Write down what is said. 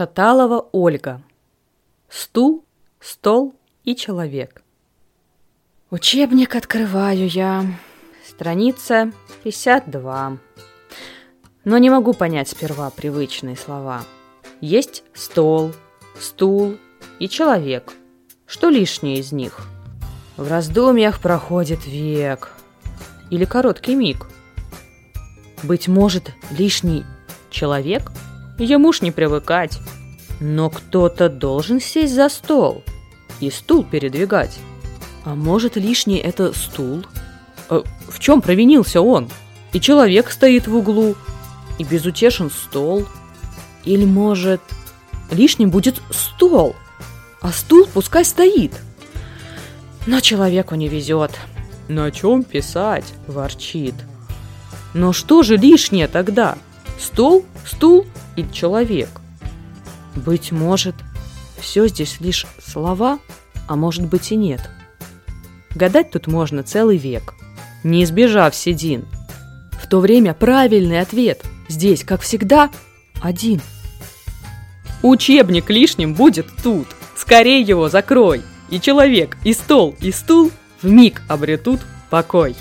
Шаталова Ольга. Стул, стол и человек. Учебник открываю я. Страница 52. Но не могу понять сперва привычные слова. Есть стол, стул и человек. Что лишнее из них? В раздумьях проходит век. Или короткий миг. Быть может, лишний человек – Ему ж не привыкать. Но кто-то должен сесть за стол и стул передвигать. А может, лишний это стул? А в чем провинился он? И человек стоит в углу, и безутешен стол. Или, может, лишним будет стол, а стул пускай стоит. Но человеку не везет. На чем писать? Ворчит. Но что же лишнее тогда? Стол, стул и человек. Быть может, все здесь лишь слова, а может быть и нет. Гадать тут можно целый век, не избежав седин. В то время правильный ответ здесь, как всегда, один. Учебник лишним будет тут. Скорей его закрой. И человек, и стол, и стул в миг обретут покой.